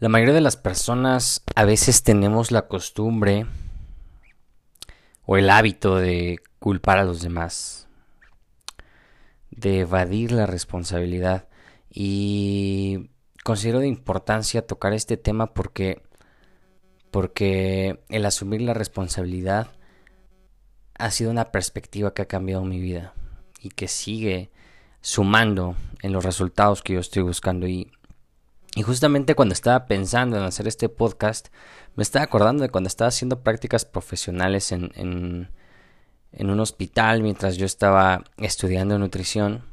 La mayoría de las personas a veces tenemos la costumbre o el hábito de culpar a los demás, de evadir la responsabilidad. Y considero de importancia tocar este tema porque porque el asumir la responsabilidad ha sido una perspectiva que ha cambiado mi vida y que sigue sumando en los resultados que yo estoy buscando. Y y justamente cuando estaba pensando en hacer este podcast, me estaba acordando de cuando estaba haciendo prácticas profesionales en, en, un hospital mientras yo estaba estudiando nutrición.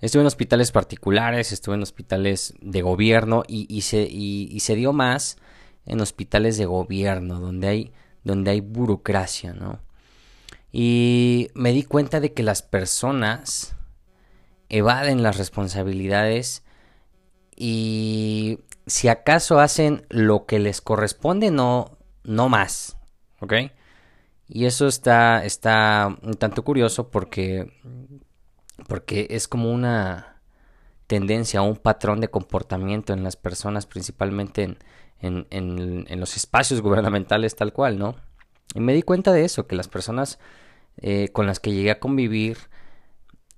Estuve en hospitales particulares, estuve en hospitales de gobierno y, se, y, se dio más en hospitales de gobierno, donde hay, donde hay burocracia, ¿no? Y me di cuenta de que las personas evaden las responsabilidades y si acaso hacen lo que les corresponde, no, no más, ¿ok? Y eso está, está un tanto curioso porque, porque es como una tendencia, un patrón de comportamiento en las personas, principalmente en, en, los espacios gubernamentales tal cual, ¿no? Y me di cuenta de eso, que las personas eh, con las que llegué a convivir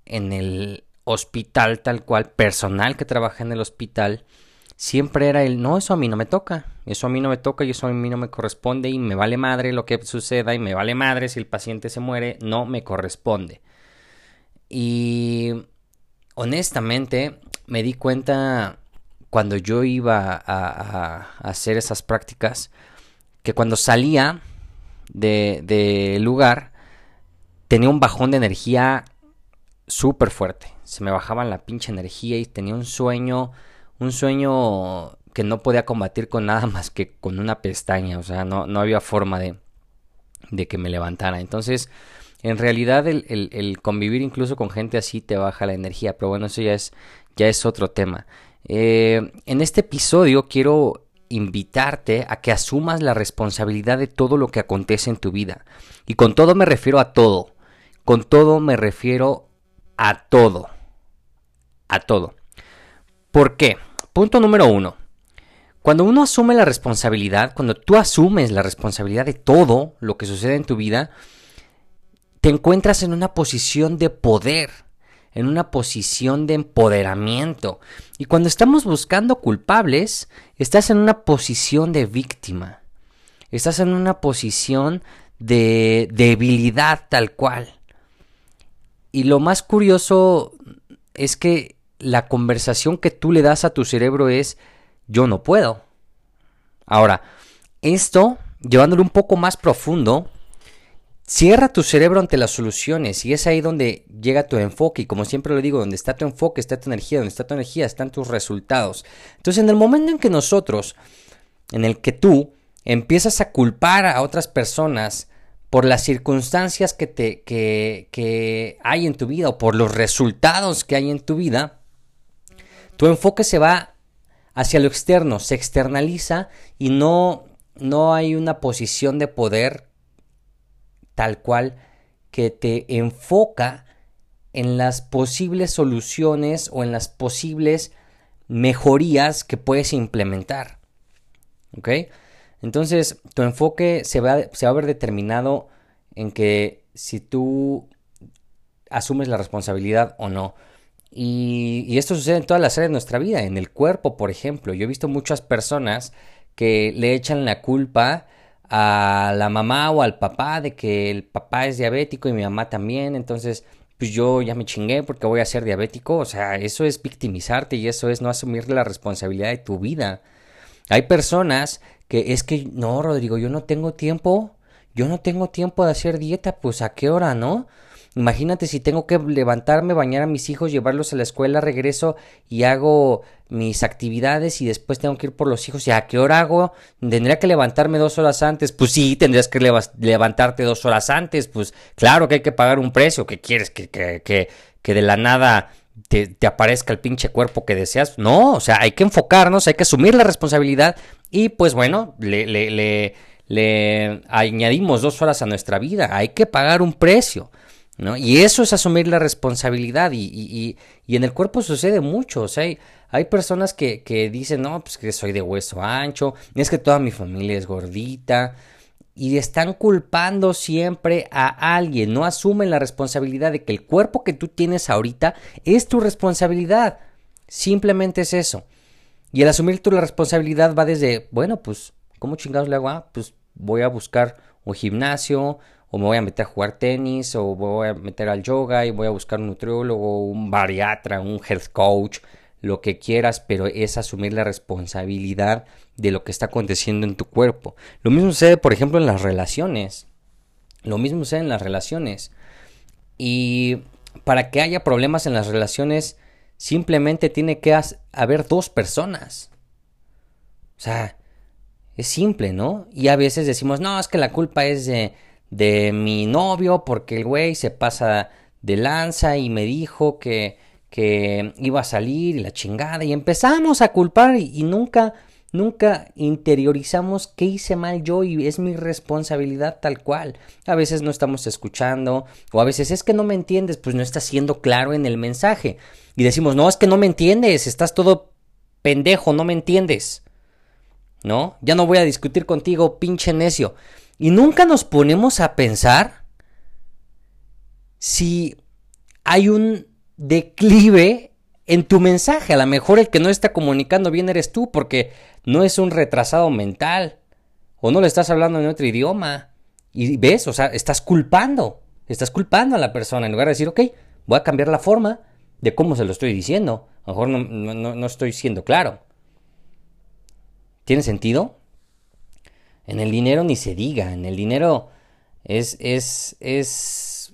en el, hospital tal cual, personal que trabaja en el hospital, siempre era el, no, eso a mí no me toca, eso a mí no me toca y eso a mí no me corresponde y me vale madre lo que suceda y me vale madre si el paciente se muere, no me corresponde. Y honestamente me di cuenta cuando yo iba a, hacer esas prácticas que cuando salía del de lugar tenía un bajón de energía súper fuerte. Se me bajaba la pinche energía y tenía un sueño, un sueño que no podía combatir con nada más que con una pestaña. O sea, no, no había forma de, de que me levantara. Entonces, en realidad el, el, convivir incluso con gente así te baja la energía. Pero bueno, eso ya es, ya es otro tema. Eh, en este episodio quiero invitarte a que asumas la responsabilidad de todo lo que acontece en tu vida. Y con todo me refiero a todo. Con todo me refiero a todo. A todo. ¿Por qué? Punto número uno. Cuando uno asume la responsabilidad, cuando tú asumes la responsabilidad de todo lo que sucede en tu vida, te encuentras en una posición de poder, en una posición de empoderamiento. Y cuando estamos buscando culpables, estás en una posición de víctima. Estás en una posición de debilidad tal cual. Y lo más curioso es que la conversación que tú le das a tu cerebro es yo no puedo. Ahora, esto, llevándolo un poco más profundo, cierra tu cerebro ante las soluciones y es ahí donde llega tu enfoque y como siempre lo digo, donde está tu enfoque, está tu energía, donde está tu energía, están tus resultados. Entonces, en el momento en que nosotros, en el que tú empiezas a culpar a otras personas por las circunstancias que, te, que, hay en tu vida o por los resultados que hay en tu vida, tu enfoque se va hacia lo externo, se externaliza y no, no hay una posición de poder tal cual que te enfoca en las posibles soluciones o en las posibles mejorías que puedes implementar. ¿Ok? Entonces, tu enfoque se va, se va a ver determinado en que si tú asumes la responsabilidad o no. Y, esto sucede en todas las áreas de nuestra vida, en el cuerpo, por ejemplo. Yo he visto muchas personas que le echan la culpa a la mamá o al papá de que el papá es diabético y mi mamá también, entonces pues yo ya me chingué porque voy a ser diabético, o sea, eso es victimizarte y eso es no asumir la responsabilidad de tu vida. Hay personas que es que no, Rodrigo, yo no tengo tiempo, yo no tengo tiempo de hacer dieta, pues a qué hora, ¿no? Imagínate si tengo que levantarme, bañar a mis hijos, llevarlos a la escuela, regreso y hago mis actividades y después tengo que ir por los hijos. ¿Y a qué hora hago? ¿Tendría que levantarme dos horas antes? Pues sí, tendrías que levantarte dos horas antes. Pues claro que hay que pagar un precio. ¿Qué quieres? ¿Que, que, que, que de la nada te, te, aparezca el pinche cuerpo que deseas? No, o sea, hay que enfocarnos, hay que asumir la responsabilidad y pues bueno, le, le, le, le añadimos dos horas a nuestra vida. Hay que pagar un precio. ¿no? Y eso es asumir la responsabilidad y, y, y, en el cuerpo sucede mucho, o sea, hay, hay personas que, que, dicen, no, pues que soy de hueso ancho, es que toda mi familia es gordita y están culpando siempre a alguien, no asumen la responsabilidad de que el cuerpo que tú tienes ahorita es tu responsabilidad, simplemente es eso. Y el asumir tu responsabilidad va desde, bueno, pues, ¿cómo chingados le hago? Ah, pues voy a buscar un gimnasio, o me voy a meter a jugar tenis, o voy a meter al yoga y voy a buscar un nutriólogo, un bariatra, un health coach, lo que quieras, pero es asumir la responsabilidad de lo que está aconteciendo en tu cuerpo. Lo mismo sucede, por ejemplo, en las relaciones. Lo mismo sucede en las relaciones. Y para que haya problemas en las relaciones, simplemente tiene que haber dos personas. O sea, es simple, ¿no? Y a veces decimos, no, es que la culpa es de, de mi novio porque el güey se pasa de lanza y me dijo que, que iba a salir y la chingada y empezamos a culpar y, nunca nunca interiorizamos qué hice mal yo y es mi responsabilidad tal cual. A veces no estamos escuchando o a veces es que no me entiendes, pues no estás siendo claro en el mensaje. Y decimos, no, es que no me entiendes, estás todo pendejo, no me entiendes. ¿No? Ya no voy a discutir contigo, pinche necio. Y nunca nos ponemos a pensar si hay un declive en tu mensaje. A lo mejor el que no está comunicando bien eres tú porque no es un retrasado mental o no le estás hablando en otro idioma. Y ves, o sea, estás culpando, estás culpando a la persona en lugar de decir, ok, voy a cambiar la forma de cómo se lo estoy diciendo. A lo mejor no, no, no estoy siendo claro. ¿Tiene sentido? En el dinero ni se diga, en el dinero es, es, es,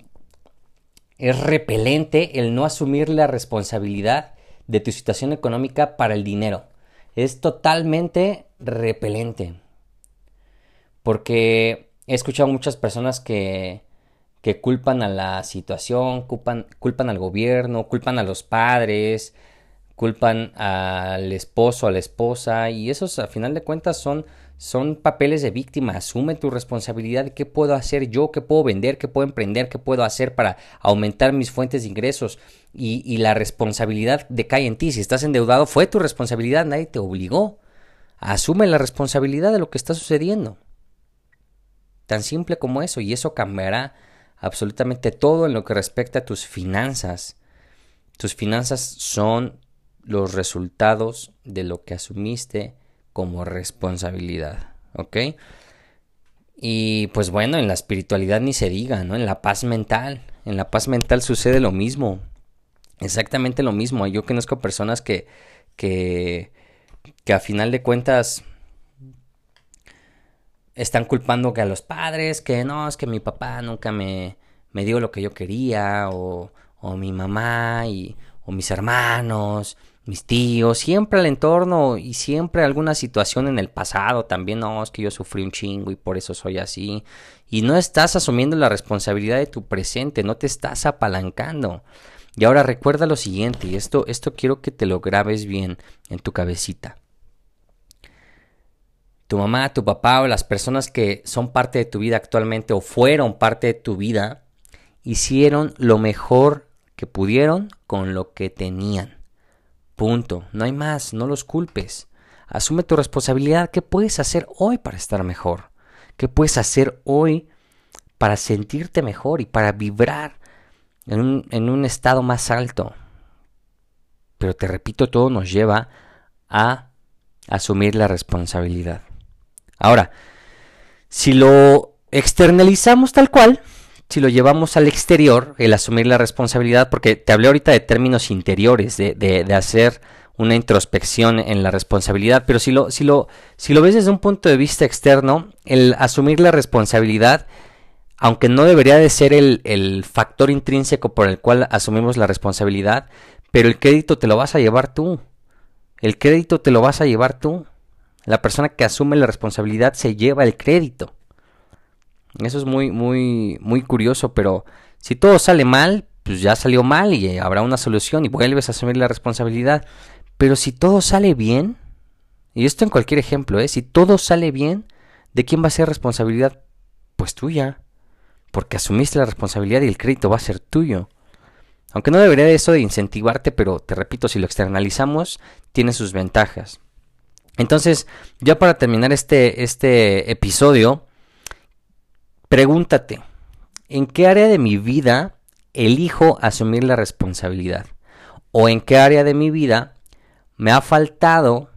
es repelente el no asumir la responsabilidad de tu situación económica para el dinero. Es totalmente repelente. Porque he escuchado muchas personas que, que culpan a la situación, culpan, culpan al gobierno, culpan a los padres, culpan al esposo, a la esposa, y esos a final de cuentas son son papeles de víctima. Asume tu responsabilidad de qué puedo hacer yo, qué puedo vender, qué puedo emprender, qué puedo hacer para aumentar mis fuentes de ingresos. Y, la responsabilidad decae en ti. Si estás endeudado, fue tu responsabilidad, nadie te obligó. Asume la responsabilidad de lo que está sucediendo. Tan simple como eso. Y eso cambiará absolutamente todo en lo que respecta a tus finanzas. Tus finanzas son los resultados de lo que asumiste como responsabilidad, ¿ok? Y pues bueno, en la espiritualidad ni se diga, ¿no? En la paz mental, en la paz mental sucede lo mismo, exactamente lo mismo. Yo conozco personas que, que, que a final de cuentas están culpando que a los padres, que no, es que mi papá nunca me, me dio lo que yo quería, o, o mi mamá, y, o mis hermanos, mis tíos, siempre al entorno y siempre alguna situación en el pasado también, no, es que yo sufrí un chingo y por eso soy así. Y no estás asumiendo la responsabilidad de tu presente, no te estás apalancando. Y ahora recuerda lo siguiente, y esto, esto quiero que te lo grabes bien en tu cabecita. Tu mamá, tu papá o las personas que son parte de tu vida actualmente o fueron parte de tu vida, hicieron lo mejor que pudieron con lo que tenían. Punto. No hay más. No los culpes. Asume tu responsabilidad. ¿Qué puedes hacer hoy para estar mejor? ¿Qué puedes hacer hoy para sentirte mejor y para vibrar en un, en un estado más alto? Pero te repito, todo nos lleva a asumir la responsabilidad. Ahora, si lo externalizamos tal cual, si lo llevamos al exterior, el asumir la responsabilidad, porque te hablé ahorita de términos interiores, de, de, hacer una introspección en la responsabilidad, pero si lo, si lo, si lo ves desde un punto de vista externo, el asumir la responsabilidad, aunque no debería de ser el, el factor intrínseco por el cual asumimos la responsabilidad, pero el crédito te lo vas a llevar tú. El crédito te lo vas a llevar tú. La persona que asume la responsabilidad se lleva el crédito. Eso es muy, muy, muy curioso, pero si todo sale mal, pues ya salió mal y habrá una solución y vuelves a asumir la responsabilidad. Pero si todo sale bien, y esto en cualquier ejemplo, ¿eh? si todo sale bien, ¿de quién va a ser responsabilidad? Pues tuya. Porque asumiste la responsabilidad y el crédito va a ser tuyo. Aunque no debería de eso de incentivarte, pero te repito, si lo externalizamos, tiene sus ventajas. Entonces, ya para terminar este, este episodio, pregúntate, ¿en qué área de mi vida elijo asumir la responsabilidad? ¿O en qué área de mi vida me ha faltado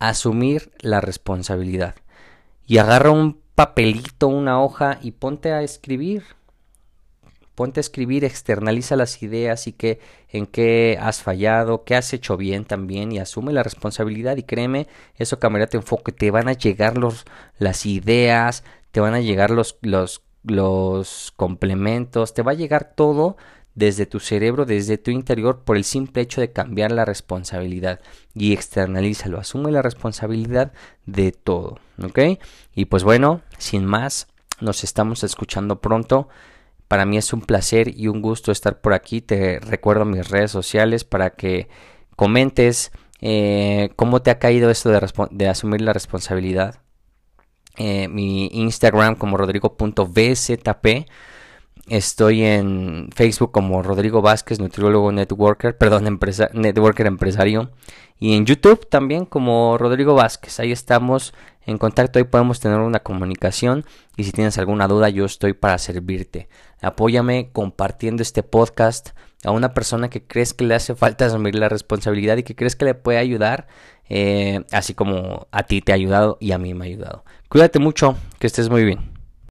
asumir la responsabilidad? Y agarra un papelito, una hoja y ponte a escribir ponte a escribir, externaliza las ideas y que en qué has fallado, qué has hecho bien también y asume la responsabilidad y créeme, eso cambiará tu enfoque, te van a llegar los, las ideas, te van a llegar los, los, complementos, te va a llegar todo desde tu cerebro, desde tu interior, por el simple hecho de cambiar la responsabilidad y externalízalo, asume la responsabilidad de todo, ¿ok? Y pues bueno, sin más, nos estamos escuchando pronto. Para mí es un placer y un gusto estar por aquí. Te recuerdo mis redes sociales para que comentes eh, cómo te ha caído esto de, asumir la responsabilidad. Eh, mi Instagram como rodrigo.bzp. Estoy en Facebook como Rodrigo Vázquez, nutriólogo networker, perdón, networker empresario. Y en YouTube también como Rodrigo Vázquez. Ahí estamos en contacto, ahí podemos tener una comunicación. Y si tienes alguna duda, yo estoy para servirte. Apóyame compartiendo este podcast a una persona que crees que le hace falta asumir la responsabilidad y que crees que le puede ayudar, eh, así como a ti te ha ayudado y a mí me ha ayudado. Cuídate mucho, que estés muy bien.